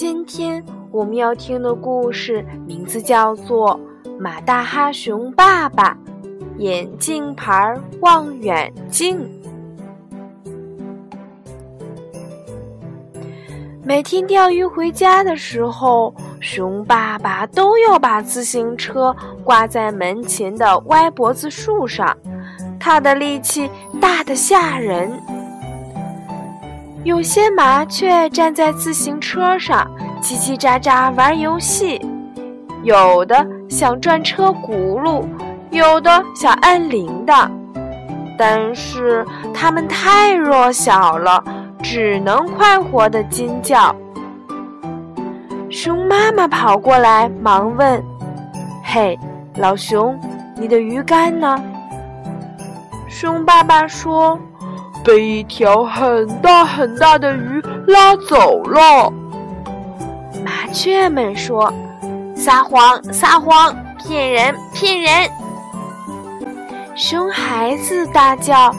今天我们要听的故事名字叫做《马大哈熊爸爸眼镜牌望远镜》。每天钓鱼回家的时候，熊爸爸都要把自行车挂在门前的歪脖子树上，他的力气大得吓人。有些麻雀站在自行车上，叽叽喳喳玩游戏；有的想转车轱辘，有的想按铃铛。但是它们太弱小了，只能快活地尖叫。熊妈妈跑过来，忙问：“嘿，老熊，你的鱼竿呢？”熊爸爸说。被一条很大很大的鱼拉走了。麻雀们说：“撒谎，撒谎，骗人，骗人！”熊孩子大叫：“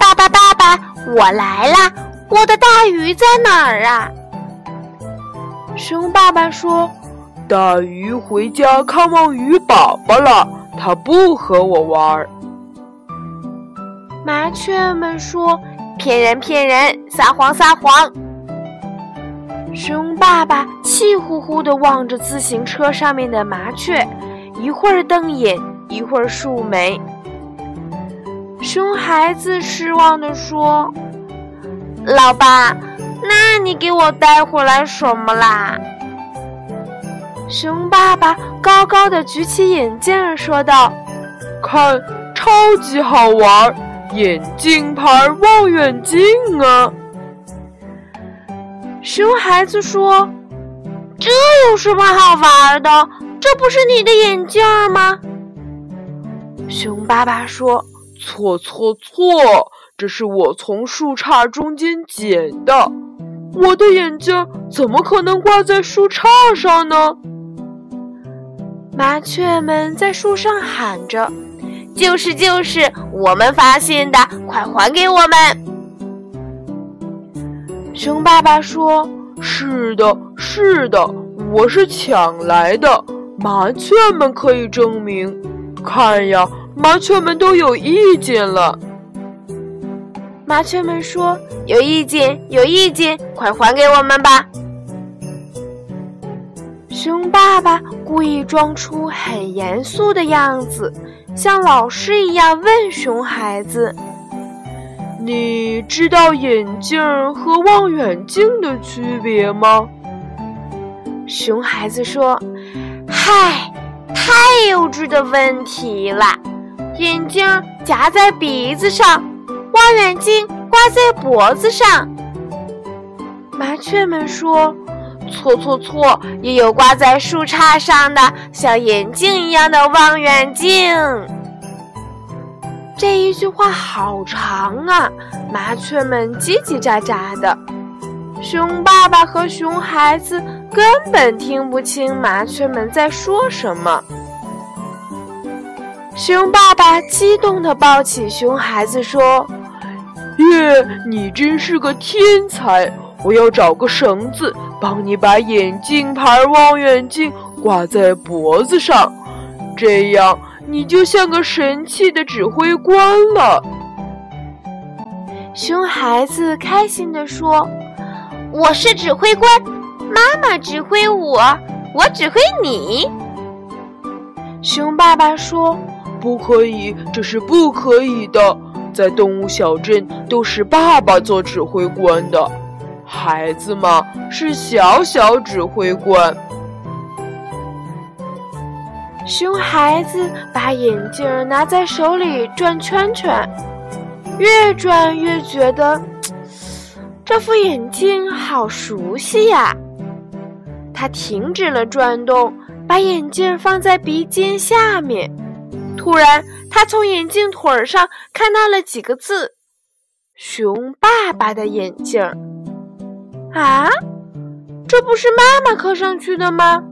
爸爸，爸爸，我来啦！我的大鱼在哪儿啊？”熊爸爸说：“大鱼回家看望鱼宝宝了，它不和我玩。”麻雀们说：“骗人，骗人，撒谎，撒谎！”熊爸爸气呼呼地望着自行车上面的麻雀，一会儿瞪眼，一会儿竖眉。熊孩子失望地说：“老爸，那你给我带回来什么啦？”熊爸爸高高的举起眼镜，说道：“看，超级好玩！”眼镜牌望远镜啊！熊孩子说：“这有什么好玩的？这不是你的眼镜吗？”熊爸爸说：“错错错！这是我从树杈中间捡的。我的眼镜怎么可能挂在树杈上呢？”麻雀们在树上喊着。就是就是，我们发现的，快还给我们！熊爸爸说：“是的，是的，我是抢来的。麻雀们可以证明。看呀，麻雀们都有意见了。”麻雀们说：“有意见，有意见，快还给我们吧！”熊爸爸故意装出很严肃的样子。像老师一样问熊孩子：“你知道眼镜和望远镜的区别吗？”熊孩子说：“嗨，太幼稚的问题了！眼镜夹在鼻子上，望远镜挂在脖子上。”麻雀们说。错错错！也有挂在树杈上的像眼镜一样的望远镜。这一句话好长啊，麻雀们叽叽喳喳的。熊爸爸和熊孩子根本听不清麻雀们在说什么。熊爸爸激动地抱起熊孩子说：“耶，你真是个天才！我要找个绳子。”帮你把眼镜牌望远镜挂在脖子上，这样你就像个神气的指挥官了。熊孩子开心地说：“我是指挥官，妈妈指挥我，我指挥你。”熊爸爸说：“不可以，这是不可以的，在动物小镇都是爸爸做指挥官的。”孩子嘛，是小小指挥官。熊孩子把眼镜拿在手里转圈圈，越转越觉得 这副眼镜好熟悉呀。他停止了转动，把眼镜放在鼻尖下面。突然，他从眼镜腿上看到了几个字：“熊爸爸的眼镜。”啊，这不是妈妈刻上去的吗？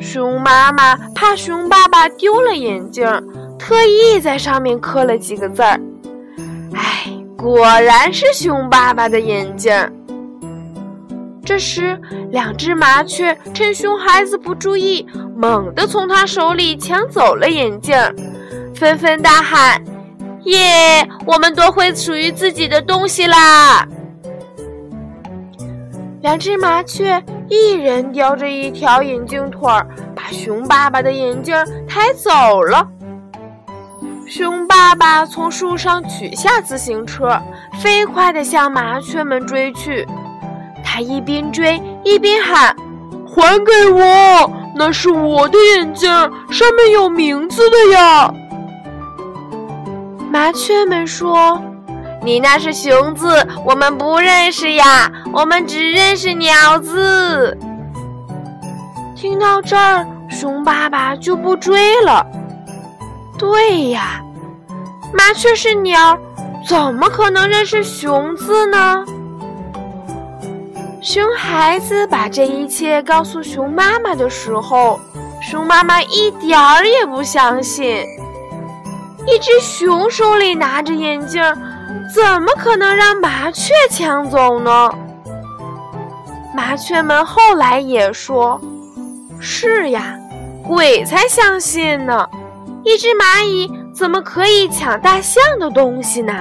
熊妈妈怕熊爸爸丢了眼镜，特意在上面刻了几个字儿。哎，果然是熊爸爸的眼镜。这时，两只麻雀趁熊孩子不注意，猛地从他手里抢走了眼镜，纷纷大喊：“耶！我们夺回属于自己的东西啦！”两只麻雀一人叼着一条眼镜腿儿，把熊爸爸的眼镜抬走了。熊爸爸从树上取下自行车，飞快地向麻雀们追去。他一边追一边喊：“还给我！那是我的眼镜，上面有名字的呀！”麻雀们说。你那是熊字，我们不认识呀，我们只认识鸟字。听到这儿，熊爸爸就不追了。对呀，麻雀是鸟，怎么可能认识熊字呢？熊孩子把这一切告诉熊妈妈的时候，熊妈妈一点儿也不相信。一只熊手里拿着眼镜。怎么可能让麻雀抢走呢？麻雀们后来也说：“是呀，鬼才相信呢！一只蚂蚁怎么可以抢大象的东西呢？”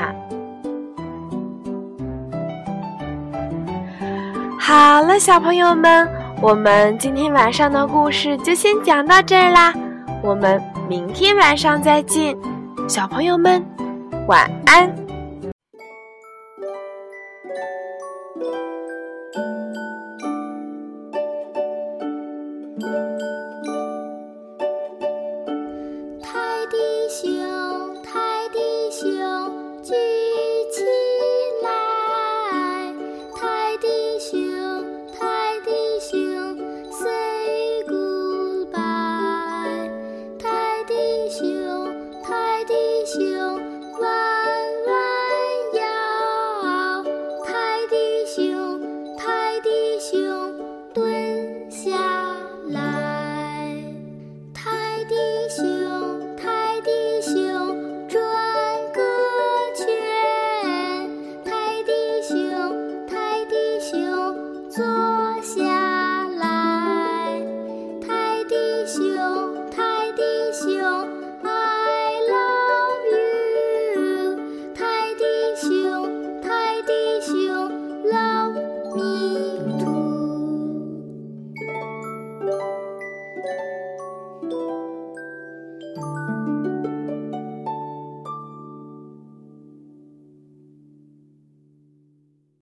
好了，小朋友们，我们今天晚上的故事就先讲到这儿啦，我们明天晚上再见，小朋友们，晚安。